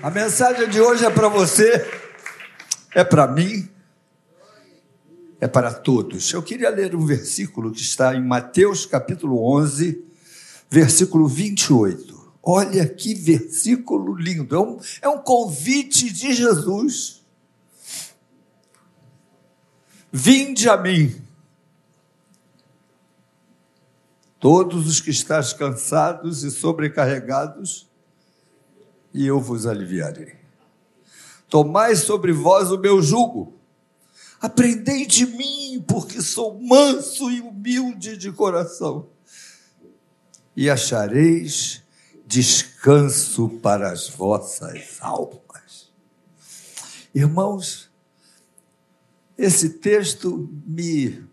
A mensagem de hoje é para você, é para mim, é para todos. Eu queria ler um versículo que está em Mateus capítulo 11, versículo 28. Olha que versículo lindo, é um, é um convite de Jesus. Vinde a mim, todos os que estáis cansados e sobrecarregados, e eu vos aliviarei. Tomai sobre vós o meu jugo. Aprendei de mim, porque sou manso e humilde de coração, e achareis descanso para as vossas almas. Irmãos, esse texto me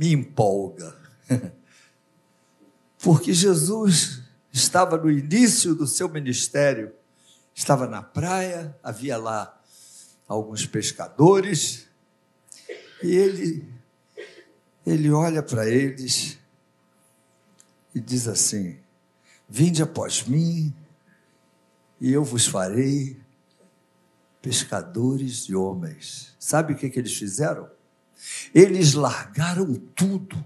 me empolga. Porque Jesus estava no início do seu ministério, estava na praia, havia lá alguns pescadores, e ele, ele olha para eles e diz assim: Vinde após mim, e eu vos farei pescadores de homens. Sabe o que, que eles fizeram? Eles largaram tudo: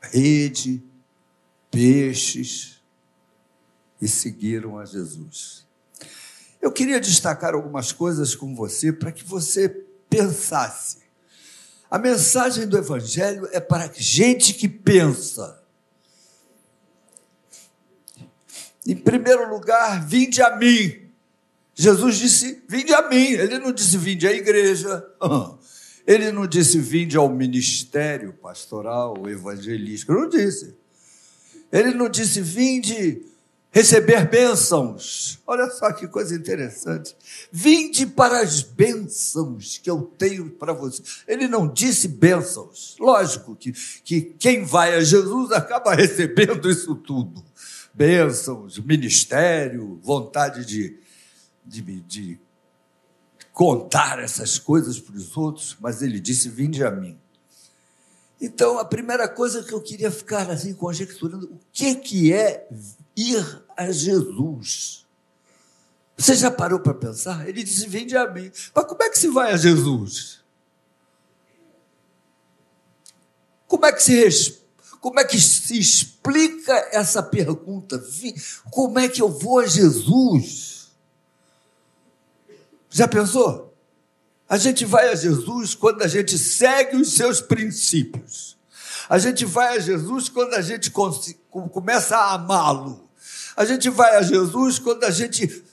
rede, peixes, e seguiram a Jesus. Eu queria destacar algumas coisas com você para que você pensasse. A mensagem do Evangelho é para gente que pensa. Em primeiro lugar, vinde a mim. Jesus disse: Vinde a mim. Ele não disse: Vinde à igreja. Ele não disse: Vinde ao ministério pastoral, evangelístico. Não disse. Ele não disse: Vinde receber bênçãos. Olha só que coisa interessante. Vinde para as bênçãos que eu tenho para você. Ele não disse bênçãos. Lógico que, que quem vai a Jesus acaba recebendo isso tudo. Bênçãos, ministério, vontade de, de, de contar essas coisas para os outros, mas ele disse: Vinde a mim. Então, a primeira coisa que eu queria ficar assim conjecturando, o que, que é ir a Jesus? Você já parou para pensar? Ele disse: Vinde a mim. Mas como é que se vai a Jesus? Como é que se, como é que se explica essa pergunta? Como é que eu vou a Jesus? Já pensou? A gente vai a Jesus quando a gente segue os seus princípios. A gente vai a Jesus quando a gente começa a amá-lo. A gente vai a Jesus quando a gente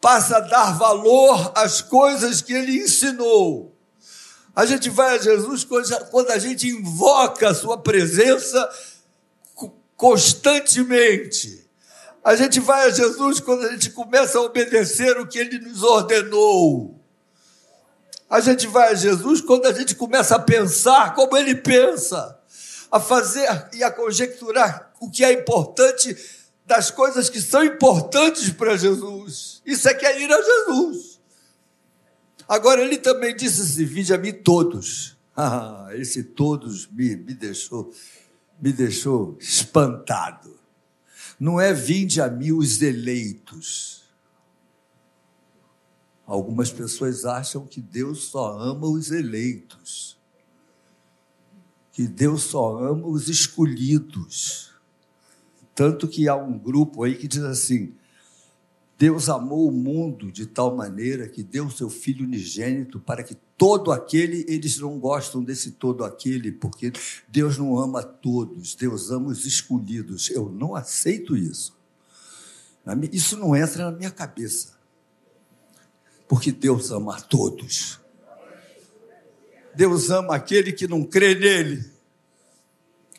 passa a dar valor às coisas que ele ensinou. A gente vai a Jesus quando a gente invoca a sua presença constantemente. A gente vai a Jesus quando a gente começa a obedecer o que ele nos ordenou. A gente vai a Jesus quando a gente começa a pensar como ele pensa, a fazer e a conjecturar o que é importante das coisas que são importantes para Jesus. Isso é que é ir a Jesus. Agora, ele também disse assim: Vinde a mim todos. Ah, esse todos me, me deixou me deixou espantado. Não é vinde a mim os eleitos. Algumas pessoas acham que Deus só ama os eleitos, que Deus só ama os escolhidos. Tanto que há um grupo aí que diz assim: Deus amou o mundo de tal maneira que deu seu Filho unigênito para que todo aquele, eles não gostam desse todo aquele, porque Deus não ama todos, Deus ama os escolhidos. Eu não aceito isso. Isso não entra na minha cabeça porque Deus ama a todos. Deus ama aquele que não crê nele,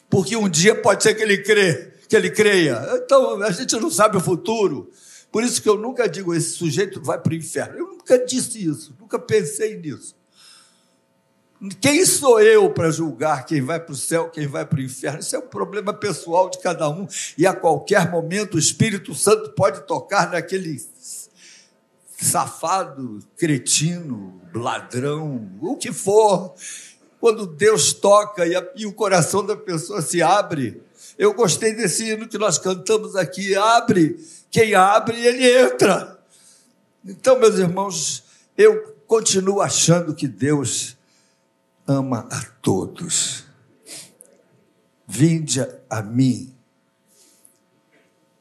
porque um dia pode ser que ele crê, que ele creia. Então a gente não sabe o futuro. Por isso que eu nunca digo esse sujeito vai para o inferno. Eu nunca disse isso, nunca pensei nisso. Quem sou eu para julgar quem vai para o céu, quem vai para o inferno? Isso é um problema pessoal de cada um. E a qualquer momento o Espírito Santo pode tocar naquele safado, cretino, ladrão, o que for, quando Deus toca e, a, e, o coração da pessoa se abre. Eu gostei desse hino que nós cantamos aqui, abre, Quem abre, ele entra. Então, meus irmãos, eu continuo achando que Deus ama a todos. Vinde a mim,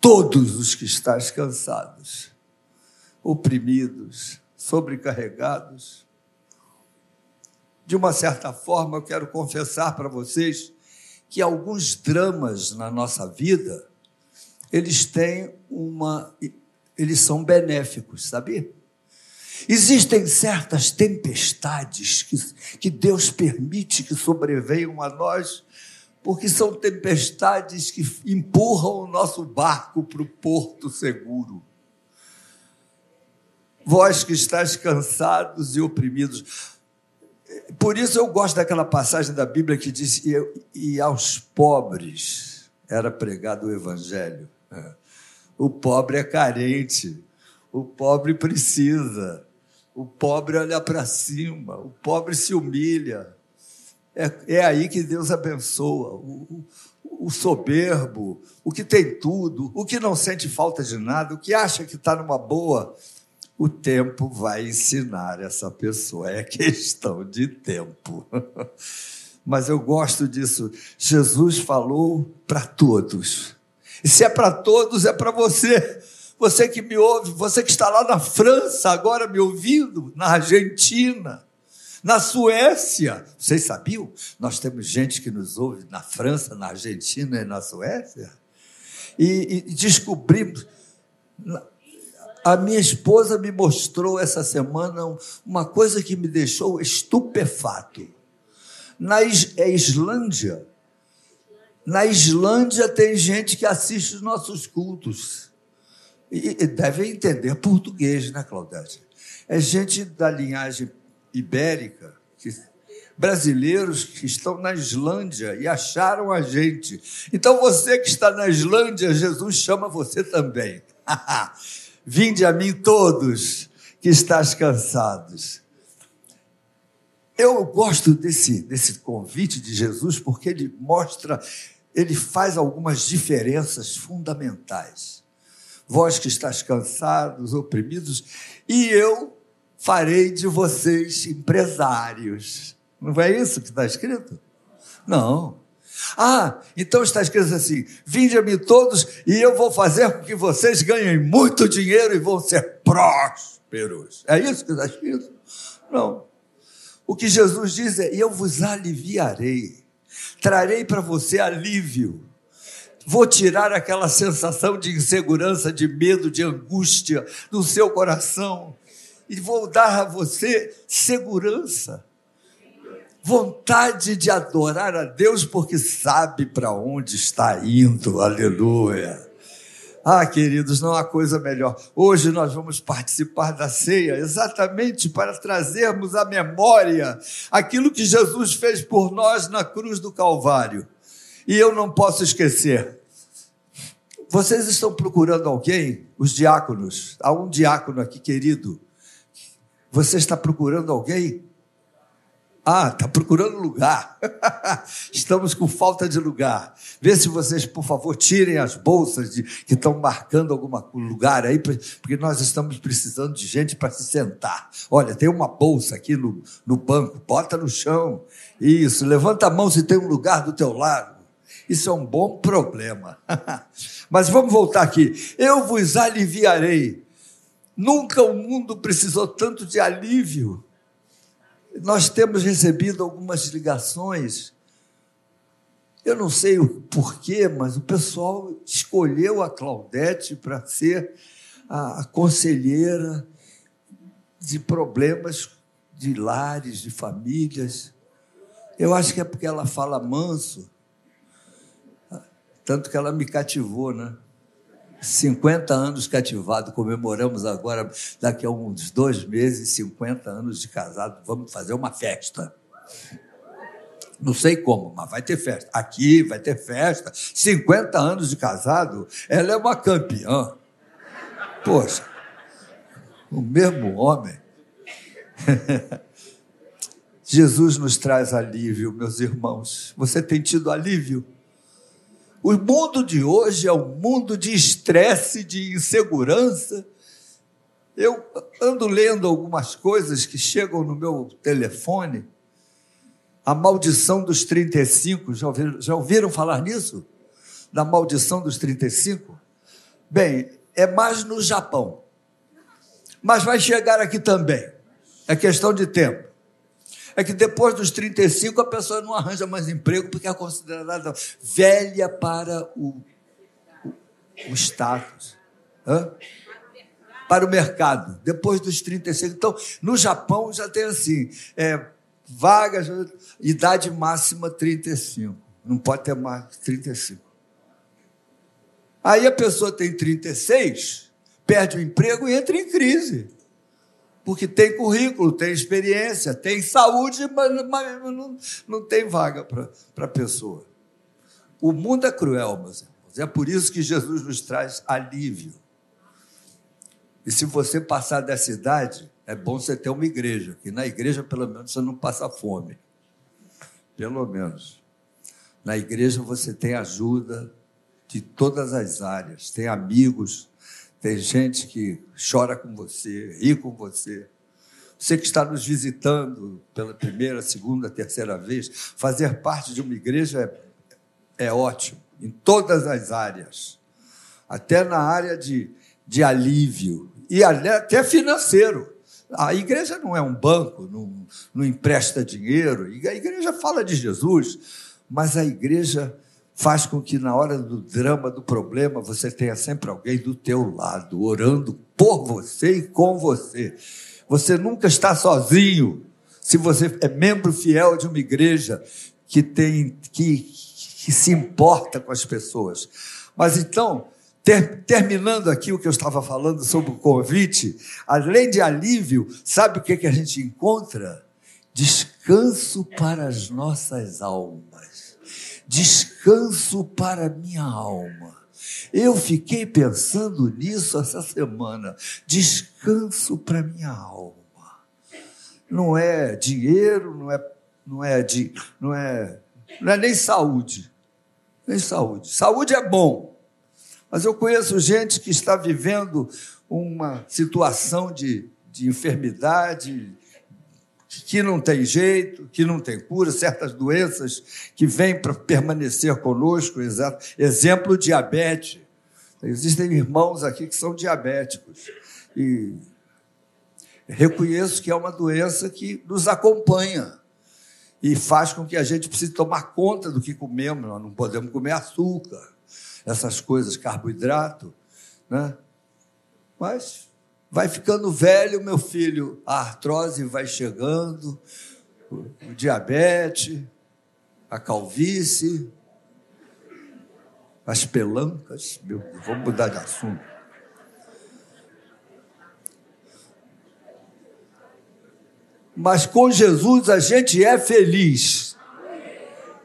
todos os que estáis cansados, oprimidos, sobrecarregados. De uma certa forma, eu quero confessar para vocês que alguns dramas na nossa vida, eles têm uma eles são benéficos, sabia? Existem certas tempestades que, que Deus permite que sobrevenham a nós, porque são tempestades que empurram o nosso barco para o porto seguro. Vós que estáis cansados e oprimidos. Por isso eu gosto daquela passagem da Bíblia que diz: e, e aos pobres era pregado o Evangelho. O pobre é carente, o pobre precisa. O pobre olha para cima, o pobre se humilha. É, é aí que Deus abençoa. O, o, o soberbo, o que tem tudo, o que não sente falta de nada, o que acha que está numa boa, o tempo vai ensinar essa pessoa. É questão de tempo. Mas eu gosto disso. Jesus falou para todos. E se é para todos, é para você você que me ouve, você que está lá na França agora me ouvindo, na Argentina, na Suécia. Vocês sabiam? Nós temos gente que nos ouve na França, na Argentina e na Suécia. E, e descobrimos. A minha esposa me mostrou essa semana uma coisa que me deixou estupefato. Na é Islândia, na Islândia tem gente que assiste os nossos cultos. E, devem entender português, né, Claudete? É gente da linhagem ibérica, que, brasileiros que estão na Islândia e acharam a gente. Então você que está na Islândia, Jesus chama você também. Vinde a mim todos que estás cansados. Eu gosto desse, desse convite de Jesus porque ele mostra, ele faz algumas diferenças fundamentais vós que estáis cansados, oprimidos, e eu farei de vocês empresários. Não é isso que está escrito? Não. Ah, então está escrito assim: vinde a mim todos e eu vou fazer com que vocês ganhem muito dinheiro e vão ser prósperos. É isso que está escrito? Não. O que Jesus diz é: eu vos aliviarei, trarei para você alívio Vou tirar aquela sensação de insegurança, de medo, de angústia do seu coração e vou dar a você segurança, vontade de adorar a Deus porque sabe para onde está indo. Aleluia. Ah, queridos, não há coisa melhor. Hoje nós vamos participar da ceia exatamente para trazermos à memória aquilo que Jesus fez por nós na cruz do Calvário. E eu não posso esquecer. Vocês estão procurando alguém? Os diáconos. Há um diácono aqui, querido. Você está procurando alguém? Ah, está procurando lugar. Estamos com falta de lugar. Vê se vocês, por favor, tirem as bolsas de, que estão marcando algum lugar aí, porque nós estamos precisando de gente para se sentar. Olha, tem uma bolsa aqui no, no banco, bota no chão. Isso, levanta a mão se tem um lugar do teu lado. Isso é um bom problema. Mas vamos voltar aqui. Eu vos aliviarei. Nunca o mundo precisou tanto de alívio. Nós temos recebido algumas ligações. Eu não sei o porquê, mas o pessoal escolheu a Claudete para ser a conselheira de problemas de lares, de famílias. Eu acho que é porque ela fala manso. Tanto que ela me cativou, né? 50 anos cativado, comemoramos agora, daqui a uns dois meses, 50 anos de casado, vamos fazer uma festa. Não sei como, mas vai ter festa. Aqui vai ter festa. 50 anos de casado, ela é uma campeã. Poxa, o mesmo homem. Jesus nos traz alívio, meus irmãos. Você tem tido alívio? O mundo de hoje é um mundo de estresse, de insegurança. Eu ando lendo algumas coisas que chegam no meu telefone. A maldição dos 35, já ouviram, já ouviram falar nisso? Da maldição dos 35? Bem, é mais no Japão. Mas vai chegar aqui também. É questão de tempo. É que depois dos 35 a pessoa não arranja mais emprego porque é considerada velha para o, o, status. Hã? Para o mercado. Depois dos 35. Então, no Japão já tem assim: é, vagas, idade máxima 35. Não pode ter mais 35. Aí a pessoa tem 36, perde o emprego e entra em crise porque tem currículo, tem experiência, tem saúde, mas, mas não, não tem vaga para a pessoa. O mundo é cruel, meus irmãos. É por isso que Jesus nos traz alívio. E se você passar dessa idade, é bom você ter uma igreja, que na igreja, pelo menos, você não passa fome. Pelo menos. Na igreja você tem ajuda de todas as áreas, tem amigos, tem gente que chora com você, ri com você. Você que está nos visitando pela primeira, segunda, terceira vez, fazer parte de uma igreja é, é ótimo, em todas as áreas, até na área de, de alívio e até financeiro. A igreja não é um banco, não, não empresta dinheiro, a igreja fala de Jesus, mas a igreja faz com que na hora do drama, do problema, você tenha sempre alguém do teu lado, orando por você e com você. Você nunca está sozinho. Se você é membro fiel de uma igreja que tem que, que se importa com as pessoas. Mas então, ter, terminando aqui o que eu estava falando sobre o convite, além de alívio, sabe o que, que a gente encontra? Descanso para as nossas almas descanso para minha alma. Eu fiquei pensando nisso essa semana. Descanso para minha alma. Não é dinheiro, não é, não é, de, não é, não é nem saúde. Nem saúde. Saúde é bom. Mas eu conheço gente que está vivendo uma situação de, de enfermidade, que não tem jeito, que não tem cura, certas doenças que vêm para permanecer conosco, exemplo, diabetes. Existem irmãos aqui que são diabéticos. E reconheço que é uma doença que nos acompanha e faz com que a gente precise tomar conta do que comemos. Nós não podemos comer açúcar, essas coisas, carboidrato, né? Mas Vai ficando velho, meu filho, a artrose vai chegando, o diabetes, a calvície, as pelancas. Meu, vamos mudar de assunto. Mas com Jesus a gente é feliz,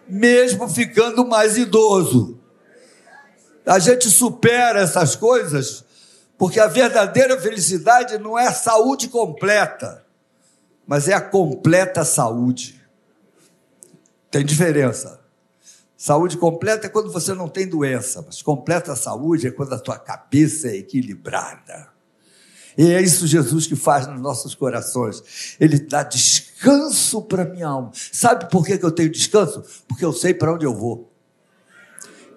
mesmo ficando mais idoso. A gente supera essas coisas porque a verdadeira felicidade não é a saúde completa, mas é a completa saúde. Tem diferença. Saúde completa é quando você não tem doença, mas completa saúde é quando a tua cabeça é equilibrada. E é isso Jesus que faz nos nossos corações. Ele dá descanso para minha alma. Sabe por que eu tenho descanso? Porque eu sei para onde eu vou.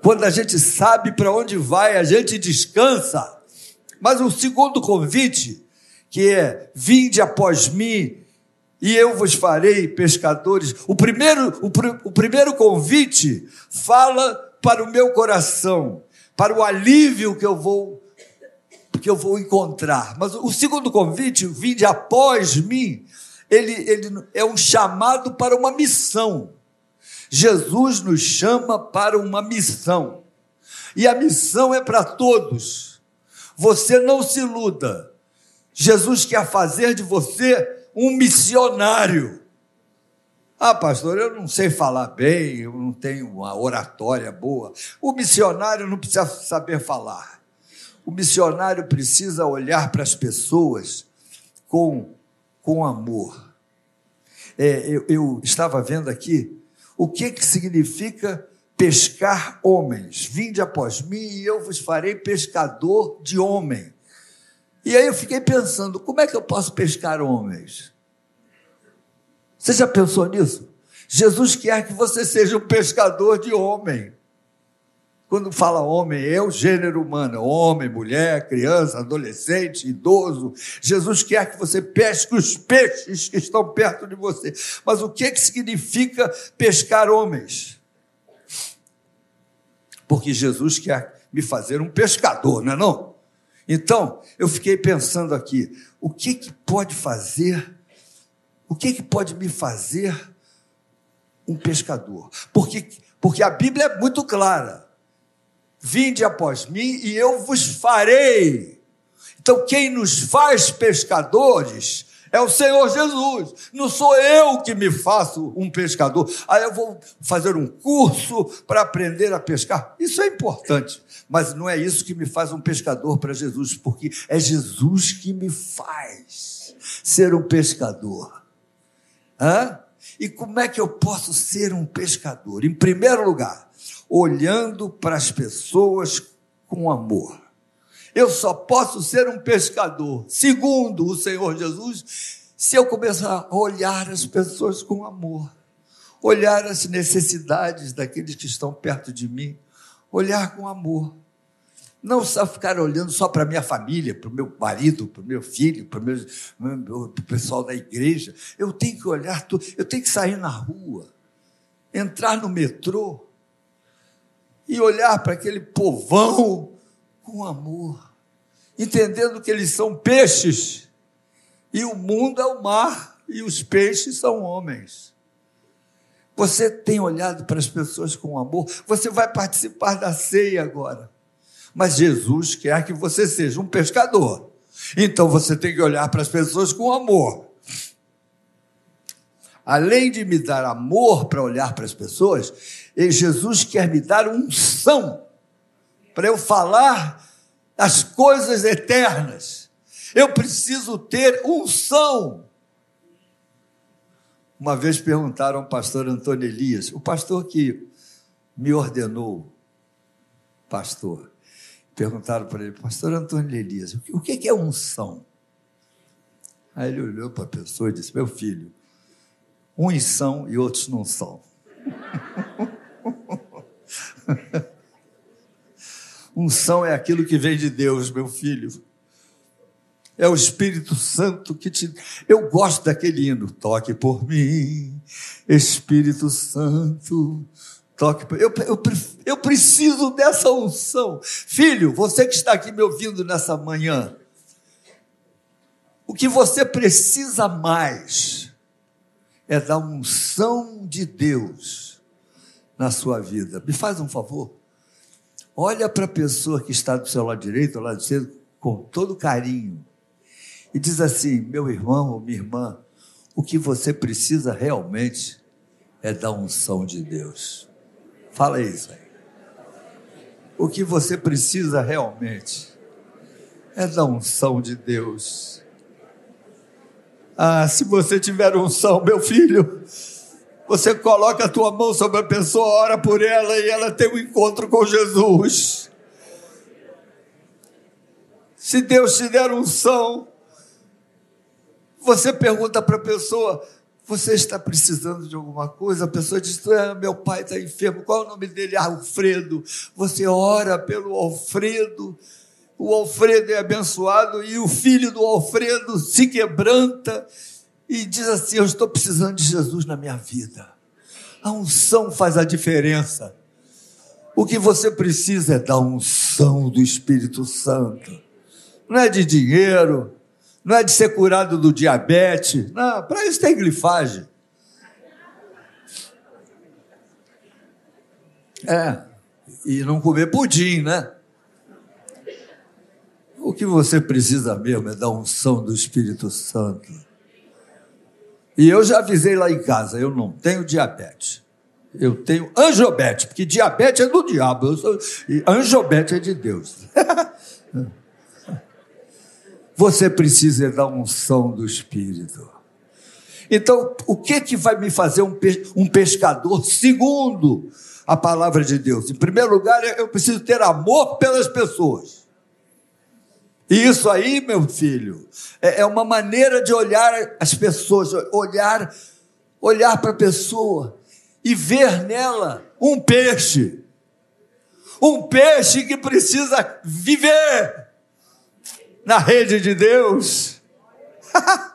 Quando a gente sabe para onde vai, a gente descansa. Mas o segundo convite, que é: vinde após mim e eu vos farei pescadores. O primeiro, o, o primeiro convite fala para o meu coração, para o alívio que eu vou que eu vou encontrar. Mas o segundo convite, vinde após mim, ele, ele é um chamado para uma missão. Jesus nos chama para uma missão. E a missão é para todos. Você não se iluda. Jesus quer fazer de você um missionário. Ah, pastor, eu não sei falar bem, eu não tenho uma oratória boa. O missionário não precisa saber falar. O missionário precisa olhar para as pessoas com, com amor. É, eu, eu estava vendo aqui o que, que significa pescar homens. Vinde após mim e eu vos farei pescador de homem. E aí eu fiquei pensando, como é que eu posso pescar homens? Você já pensou nisso? Jesus quer que você seja um pescador de homem. Quando fala homem, é o gênero humano, homem, mulher, criança, adolescente, idoso. Jesus quer que você pesque os peixes que estão perto de você. Mas o que, que significa pescar homens? Porque Jesus quer me fazer um pescador, não é não? Então, eu fiquei pensando aqui, o que, que pode fazer, o que, que pode me fazer um pescador? Porque, porque a Bíblia é muito clara. Vinde após mim e eu vos farei. Então, quem nos faz pescadores é o Senhor Jesus. Não sou eu que me faço um pescador. Aí eu vou fazer um curso para aprender a pescar. Isso é importante, mas não é isso que me faz um pescador para Jesus, porque é Jesus que me faz ser um pescador. Hã? E como é que eu posso ser um pescador? Em primeiro lugar, olhando para as pessoas com amor. Eu só posso ser um pescador, segundo o Senhor Jesus, se eu começar a olhar as pessoas com amor, olhar as necessidades daqueles que estão perto de mim, olhar com amor. Não só ficar olhando só para minha família, para o meu marido, para o meu filho, para o pessoal da igreja. Eu tenho que olhar eu tenho que sair na rua, entrar no metrô, e olhar para aquele povão com amor, entendendo que eles são peixes e o mundo é o mar e os peixes são homens. Você tem olhado para as pessoas com amor, você vai participar da ceia agora. Mas Jesus quer que você seja um pescador. Então você tem que olhar para as pessoas com amor além de me dar amor para olhar para as pessoas, Jesus quer me dar unção para eu falar as coisas eternas. Eu preciso ter unção. Uma vez perguntaram ao pastor Antônio Elias, o pastor que me ordenou pastor. Perguntaram para ele, pastor Antônio Elias, o que é unção? Aí ele olhou para a pessoa e disse: Meu filho, Uns são e outros não são. Unção é aquilo que vem de Deus, meu filho. É o Espírito Santo que te. Eu gosto daquele hino. Toque por mim, Espírito Santo. Toque por... eu, eu, eu preciso dessa unção. Filho, você que está aqui me ouvindo nessa manhã, o que você precisa mais é da unção de Deus na sua vida. Me faz um favor. Olha para a pessoa que está do seu lado direito ou lado esquerdo com todo carinho e diz assim: meu irmão ou minha irmã, o que você precisa realmente é da unção de Deus. Fala isso aí. O que você precisa realmente é da unção de Deus. Ah, se você tiver unção, meu filho, você coloca a tua mão sobre a pessoa, ora por ela e ela tem um encontro com Jesus. Se Deus te der unção, você pergunta para a pessoa: você está precisando de alguma coisa? A pessoa diz: ah, meu pai está enfermo. Qual é o nome dele? Alfredo. Você ora pelo Alfredo o Alfredo é abençoado e o filho do Alfredo se quebranta e diz assim: Eu estou precisando de Jesus na minha vida. A unção faz a diferença. O que você precisa é da unção do Espírito Santo. Não é de dinheiro, não é de ser curado do diabetes. Não, para isso tem glifagem. É, e não comer pudim, né? O que você precisa mesmo é da unção do Espírito Santo. E eu já avisei lá em casa, eu não tenho diabetes. Eu tenho angiobete, porque diabetes é do diabo, eu sou, e é de Deus. Você precisa da unção do Espírito. Então, o que que vai me fazer um pescador segundo a palavra de Deus. Em primeiro lugar, eu preciso ter amor pelas pessoas. E isso aí, meu filho, é, é uma maneira de olhar as pessoas, olhar, olhar para a pessoa e ver nela um peixe. Um peixe que precisa viver na rede de Deus.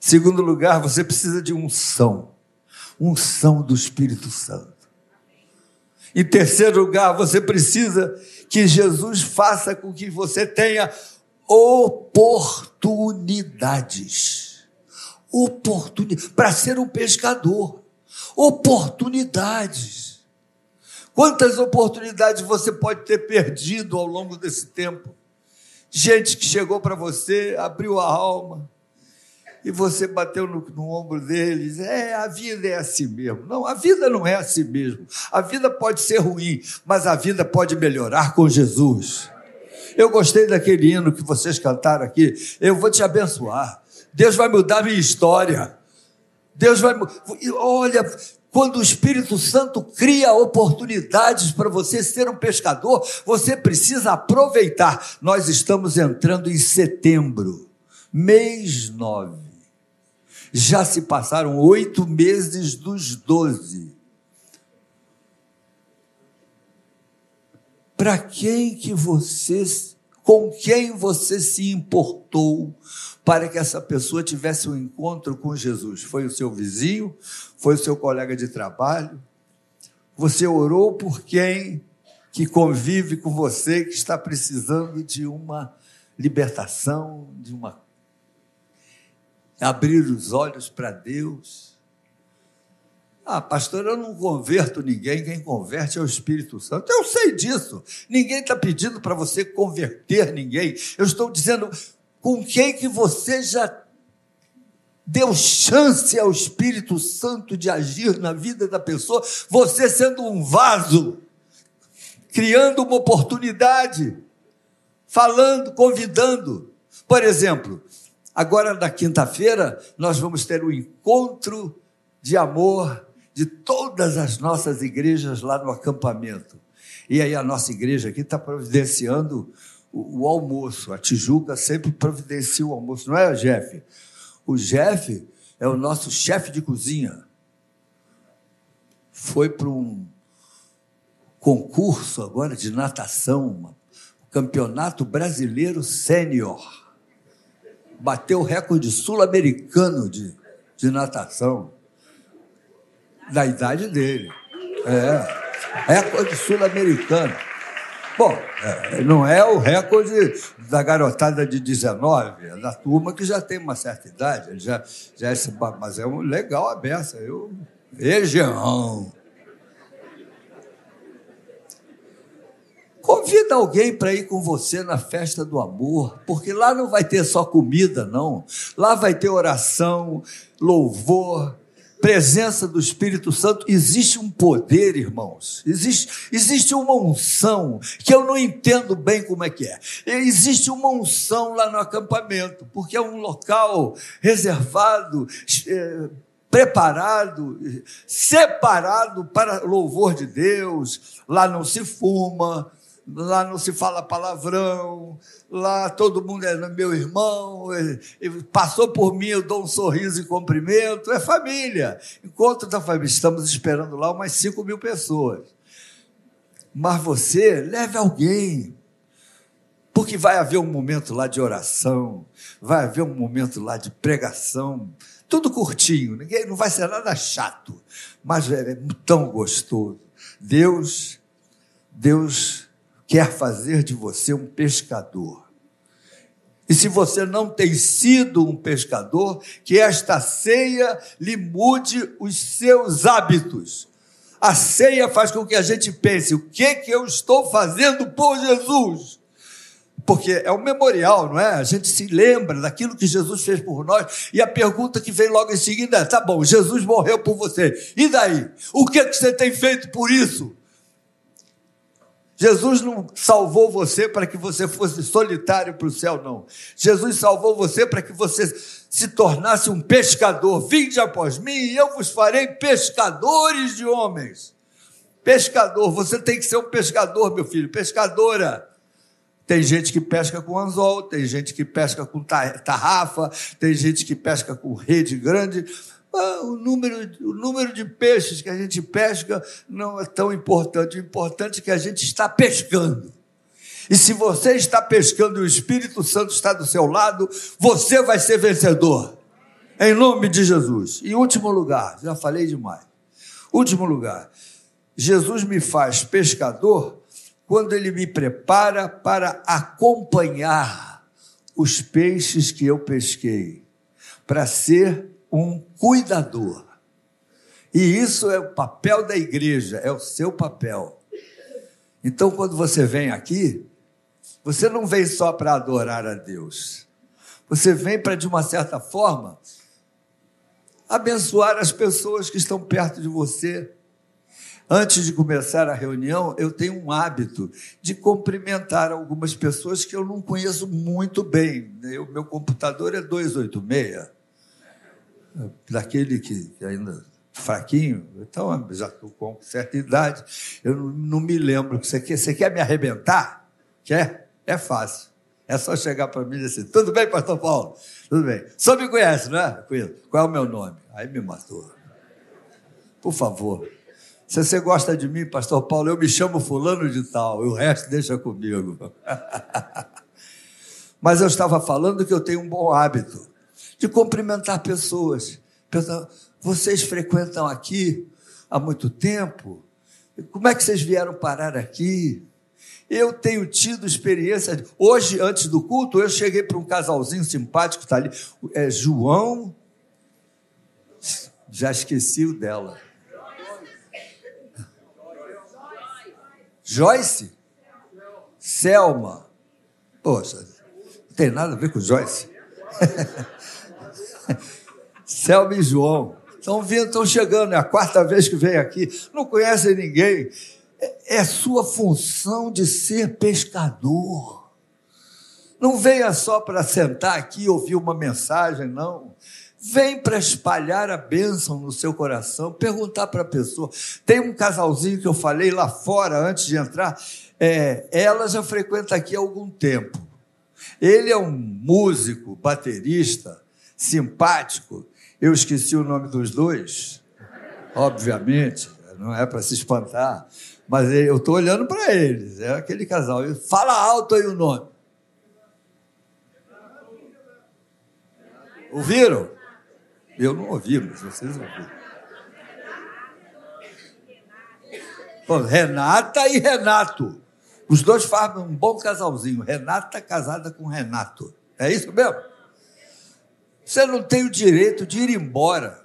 Segundo lugar, você precisa de unção unção do Espírito Santo. Em terceiro lugar, você precisa que Jesus faça com que você tenha oportunidades. Oportunidades para ser um pescador. Oportunidades. Quantas oportunidades você pode ter perdido ao longo desse tempo? Gente que chegou para você, abriu a alma, e você bateu no, no ombro deles, é, a vida é assim mesmo. Não, a vida não é assim mesmo. A vida pode ser ruim, mas a vida pode melhorar com Jesus. Eu gostei daquele hino que vocês cantaram aqui. Eu vou te abençoar. Deus vai mudar minha história. Deus vai. Olha, quando o Espírito Santo cria oportunidades para você ser um pescador, você precisa aproveitar. Nós estamos entrando em setembro, mês nove. Já se passaram oito meses dos doze. Para quem que você, com quem você se importou para que essa pessoa tivesse um encontro com Jesus? Foi o seu vizinho? Foi o seu colega de trabalho? Você orou por quem que convive com você, que está precisando de uma libertação, de uma abrir os olhos para Deus. Ah, pastor, eu não converto ninguém, quem converte é o Espírito Santo. Eu sei disso. Ninguém está pedindo para você converter ninguém. Eu estou dizendo com quem que você já deu chance ao Espírito Santo de agir na vida da pessoa, você sendo um vaso, criando uma oportunidade, falando, convidando. Por exemplo, Agora, na quinta-feira, nós vamos ter um encontro de amor de todas as nossas igrejas lá no acampamento. E aí a nossa igreja aqui está providenciando o, o, almoço. A Tijuca sempre providencia o almoço, não é, Jeff? O Jeff é o nosso chefe de cozinha. Foi para um concurso agora de natação, campeonato brasileiro sênior bateu o recorde sul-americano de, de natação, da idade dele. É, recorde sul-americano. Bom, é, não é o recorde da garotada de 19, é da turma que já tem uma certa idade, já, já é, mas é um legal a beça. Eu, região. Convida alguém para ir com você na festa do amor, porque lá não vai ter só comida, não. Lá vai ter oração, louvor, presença do Espírito Santo. Existe um poder, irmãos. Existe, existe uma unção que eu não entendo bem como é que é. Existe uma unção lá no acampamento, porque é um local reservado. É, preparado, separado para louvor de Deus. Lá não se fuma, lá não se fala palavrão, lá todo mundo é meu irmão, passou por mim, eu dou um sorriso e cumprimento, é família. Encontro da família, estamos esperando lá umas 5 mil pessoas. Mas você leve alguém, porque vai haver um momento lá de oração, vai haver um momento lá de pregação, tudo curtinho, ninguém, não vai ser nada chato, mas é, é tão gostoso. Deus, Deus quer fazer de você um pescador. E se você não tem sido um pescador, que esta ceia lhe mude os seus hábitos. A ceia faz com que a gente pense: o que que eu estou fazendo por Jesus? Porque é um memorial, não é? A gente se lembra daquilo que Jesus fez por nós. E a pergunta que vem logo em seguida é: tá bom, Jesus morreu por você. E daí? O que, que você tem feito por isso? Jesus não salvou você para que você fosse solitário para o céu, não. Jesus salvou você para que você se tornasse um pescador. Vinde após mim e eu vos farei pescadores de homens. Pescador, você tem que ser um pescador, meu filho, pescadora. Tem gente que pesca com anzol, tem gente que pesca com tarrafa, tem gente que pesca com rede grande. Ah, o, número, o número de peixes que a gente pesca não é tão importante. O importante é que a gente está pescando. E se você está pescando e o Espírito Santo está do seu lado, você vai ser vencedor. Em nome de Jesus. E último lugar, já falei demais. Último lugar, Jesus me faz pescador quando ele me prepara para acompanhar os peixes que eu pesquei, para ser um cuidador. E isso é o papel da igreja, é o seu papel. Então, quando você vem aqui, você não vem só para adorar a Deus. Você vem para, de uma certa forma, abençoar as pessoas que estão perto de você. Antes de começar a reunião, eu tenho um hábito de cumprimentar algumas pessoas que eu não conheço muito bem. O meu computador é 286 daquele que ainda fraquinho, então já estou com certa idade, eu não, me lembro. Você quer, você quer me arrebentar? Quer? É fácil. É só chegar para mim e dizer assim, tudo bem, pastor Paulo? Tudo bem. Só me conhece, não é? Qual é o meu nome? Aí me matou. Por favor. Se você gosta de mim, pastor Paulo, eu me chamo fulano de tal, e o resto deixa comigo. Mas eu estava falando que eu tenho um bom hábito de cumprimentar pessoas. Vocês frequentam aqui há muito tempo? Como é que vocês vieram parar aqui? Eu tenho tido experiência. Hoje, antes do culto, eu cheguei para um casalzinho simpático, está ali. É João. Já esqueci o dela. Joyce? Selma. Poxa, não tem nada a ver com Joyce. Selma e João. Estão vindo, estão chegando, é a quarta vez que vem aqui, não conhecem ninguém. É, é sua função de ser pescador. Não venha só para sentar aqui e ouvir uma mensagem, não. Vem para espalhar a bênção no seu coração, perguntar para a pessoa. Tem um casalzinho que eu falei lá fora, antes de entrar, é, ela já frequenta aqui há algum tempo. Ele é um músico, baterista, simpático. Eu esqueci o nome dos dois, obviamente, não é para se espantar, mas eu estou olhando para eles, é aquele casal. Fala alto aí o nome. Ouviram? Eu não ouvi, mas vocês ouviram. Bom, Renata e Renato. Os dois fazem um bom casalzinho. Renata casada com Renato. É isso mesmo? Você não tem o direito de ir embora.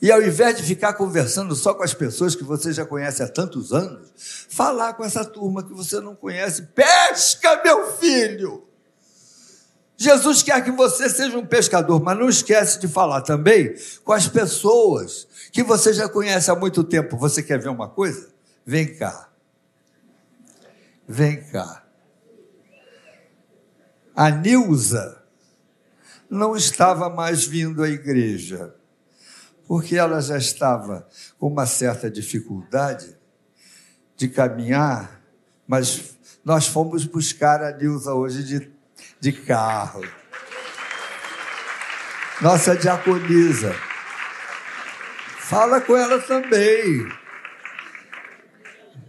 E ao invés de ficar conversando só com as pessoas que você já conhece há tantos anos, falar com essa turma que você não conhece. Pesca, meu filho! Jesus quer que você seja um pescador, mas não esquece de falar também com as pessoas que você já conhece há muito tempo. Você quer ver uma coisa? Vem cá. Vem cá. A Nilza não estava mais vindo à igreja, porque ela já estava com uma certa dificuldade de caminhar, mas nós fomos buscar a Nilza hoje de, de carro. Nossa diaconisa. Fala com ela também.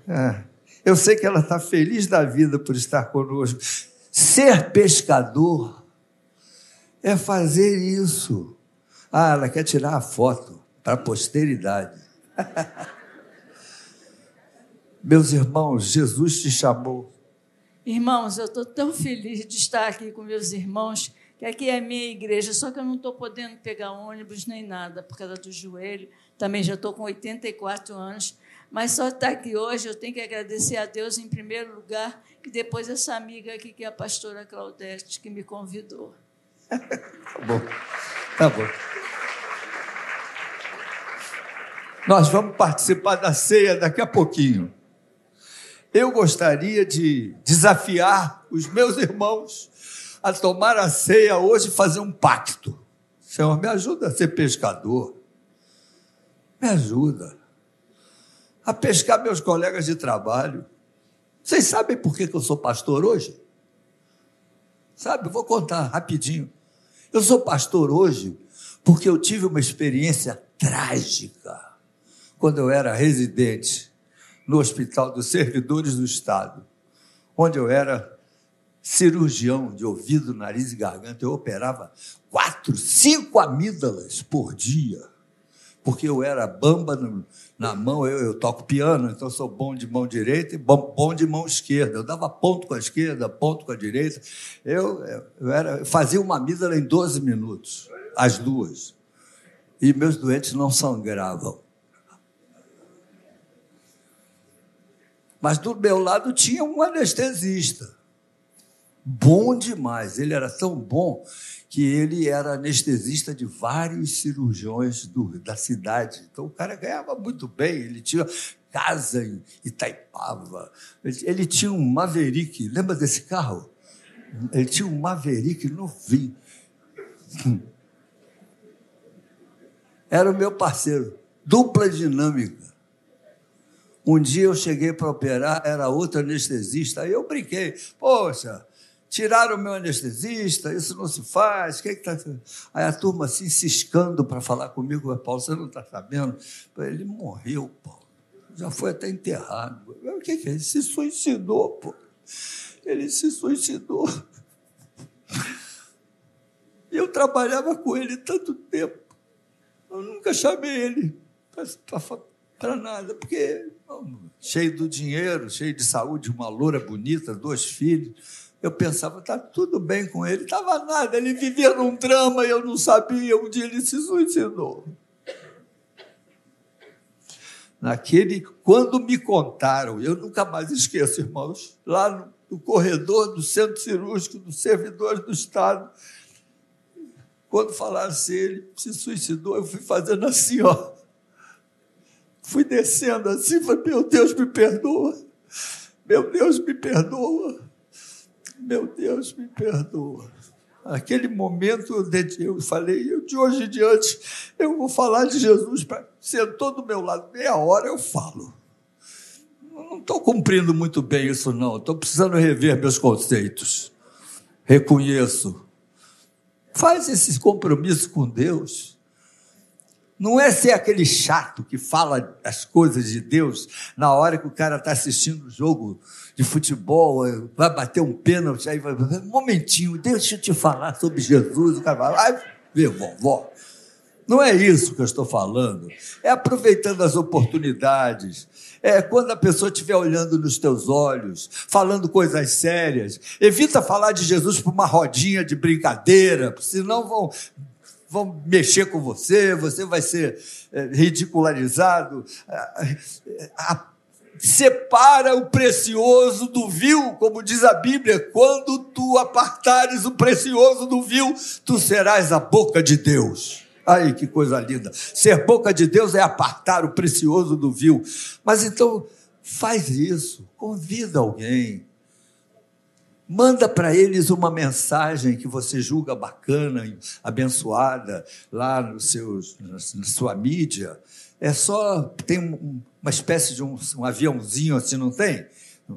É, eu sei que ela está feliz da vida por estar conosco. Ser pescador é fazer isso. Ah, ela quer tirar a foto para a posteridade. Meus irmãos, Jesus te chamou. Irmãos, eu estou tão feliz de estar aqui com meus irmãos, que aqui é a minha igreja, só que eu não estou podendo pegar ônibus nem nada por causa do joelho. Também já estou com 84 anos. Mas só estar aqui hoje, eu tenho que agradecer a Deus em primeiro lugar, e depois essa amiga aqui, que é a pastora Claudete, que me convidou tá bom. Tá bom. Nós vamos participar da ceia daqui a pouquinho. eu gostaria de desafiar os meus irmãos a tomar a ceia hoje e fazer um pacto. Senhor, me ajuda a ser pescador. Me ajuda a pescar meus colegas de trabalho. Vocês sabem por que eu sou pastor hoje? Sabe, vou contar rapidinho. Eu sou pastor hoje porque eu tive uma experiência trágica quando eu era residente no Hospital dos Servidores do Estado, onde eu era cirurgião de ouvido, nariz e garganta. Eu operava quatro, cinco amígdalas por dia, porque eu era bamba no, na mão, eu, eu, toco piano, então sou bom de mão direita e bom, bom, de mão esquerda. Eu dava ponto com a esquerda, ponto com a direita. Eu, eu era, fazia uma amígdala em 12 minutos, as duas. E meus doentes não sangravam. Mas do meu lado tinha um anestesista. Bom demais. Ele era tão bom que ele era anestesista de vários cirurgiões do, da cidade. Então o cara ganhava muito bem. Ele tinha casa em Itaipava. Ele, ele tinha um Maverick. Lembra desse carro? Ele tinha um Maverick novinho. Era o meu parceiro. Dupla dinâmica. Um dia eu cheguei para operar, era outro anestesista, aí eu brinquei, poxa, tiraram o meu anestesista, isso não se faz, o que está. Aí a turma assim, ciscando para falar comigo, Paulo, você não está sabendo? Ele morreu, Paulo. Já foi até enterrado. O que, que é? Ele se suicidou, pô. Ele se suicidou. Eu trabalhava com ele tanto tempo. Eu nunca chamei ele para nada, porque cheio do dinheiro, cheio de saúde, uma loura bonita, dois filhos. Eu pensava, está tudo bem com ele, estava nada, ele vivia num drama e eu não sabia. Um dia ele se suicidou. Naquele, quando me contaram, eu nunca mais esqueço, irmãos, lá no, no corredor do centro cirúrgico dos servidores do Estado, quando falaram se ele se suicidou, eu fui fazendo assim, ó. Fui descendo assim, falei, meu Deus, me perdoa. Meu Deus, me perdoa. Meu Deus, me perdoa. Aquele momento eu falei, eu, de hoje em diante, eu vou falar de Jesus. Sentou do meu lado, meia hora eu falo. Não estou cumprindo muito bem isso, não. Estou precisando rever meus conceitos. Reconheço. Faz esse compromisso com Deus. Não é ser aquele chato que fala as coisas de Deus na hora que o cara está assistindo o um jogo de futebol, vai bater um pênalti, aí vai, um momentinho, deixa eu te falar sobre Jesus, o cara vai, vai ver vovó. Não é isso que eu estou falando. É aproveitando as oportunidades. É quando a pessoa estiver olhando nos teus olhos, falando coisas sérias. Evita falar de Jesus por uma rodinha de brincadeira, senão vão vão mexer com você, você vai ser é, ridicularizado. separa o precioso do vil, como diz a Bíblia, quando tu apartares o precioso do vil, tu serás a boca de Deus. Ai, que coisa linda. Ser boca de Deus é apartar o precioso do vil. Mas então, faz isso, convida alguém, Manda para eles uma mensagem que você julga bacana, abençoada, lá no seus, na sua mídia. É só. Tem uma espécie de um, um aviãozinho assim, não tem?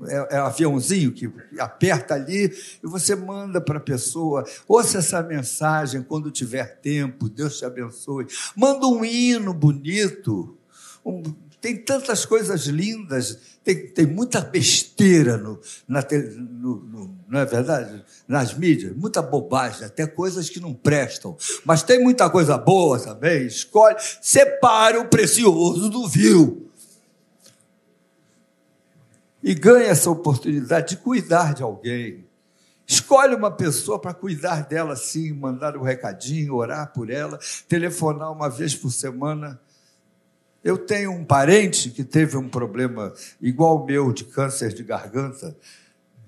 É, é um aviãozinho que aperta ali e você manda para a pessoa. Ouça essa mensagem quando tiver tempo, Deus te abençoe. Manda um hino bonito. Um, tem tantas coisas lindas, tem, tem muita besteira no, na, no, no, não é verdade? Nas mídias, muita bobagem, até coisas que não prestam. Mas tem muita coisa boa também. Escolhe, separe o precioso do vil. E ganha essa oportunidade de cuidar de alguém. Escolhe uma pessoa para cuidar dela sim, mandar um recadinho, orar por ela, telefonar uma vez por semana eu tenho um parente que teve um problema igual o meu de câncer de garganta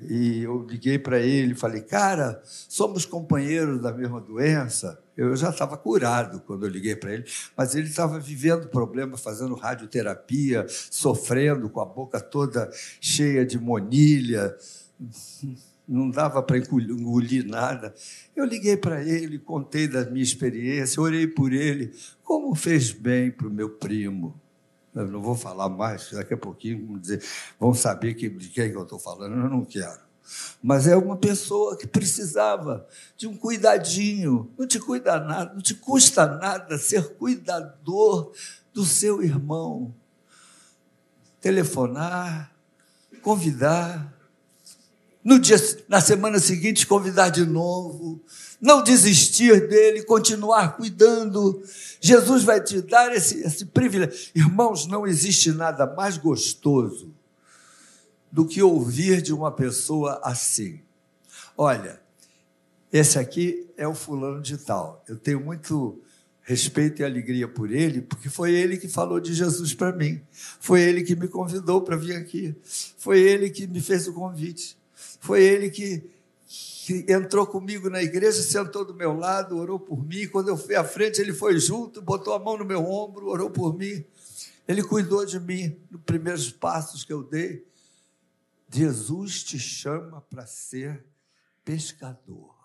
E eu liguei para ele e falei, cara, somos companheiros da mesma doença. Eu já estava curado quando eu liguei para ele, mas ele estava vivendo problema, fazendo radioterapia, sofrendo com a boca toda cheia de monilha, não dava para engolir nada. Eu liguei para ele, contei da minha experiência, orei por ele, como fez bem para o meu primo. Eu não vou falar mais, daqui a pouquinho vão, dizer, vão saber que, de quem eu estou falando, eu não quero. Mas é uma pessoa que precisava de um cuidadinho. Não te cuida nada, não te custa nada ser cuidador do seu irmão. Telefonar, convidar, no dia, na semana seguinte convidar de novo, não desistir dele, continuar cuidando. Jesus vai te dar esse, esse privilégio. Irmãos, não existe nada mais gostoso do que ouvir de uma pessoa assim. Olha, esse aqui é o fulano de tal. Eu tenho muito respeito e alegria por ele, porque foi ele que falou de Jesus para mim. Foi ele que me convidou para vir aqui. Foi ele que me fez o convite. Foi ele que, que entrou comigo na igreja, sentou do meu lado, orou por mim. Quando eu fui à frente, ele foi junto, botou a mão no meu ombro, orou por mim. Ele cuidou de mim nos primeiros passos que eu dei. Jesus te chama para ser pescador.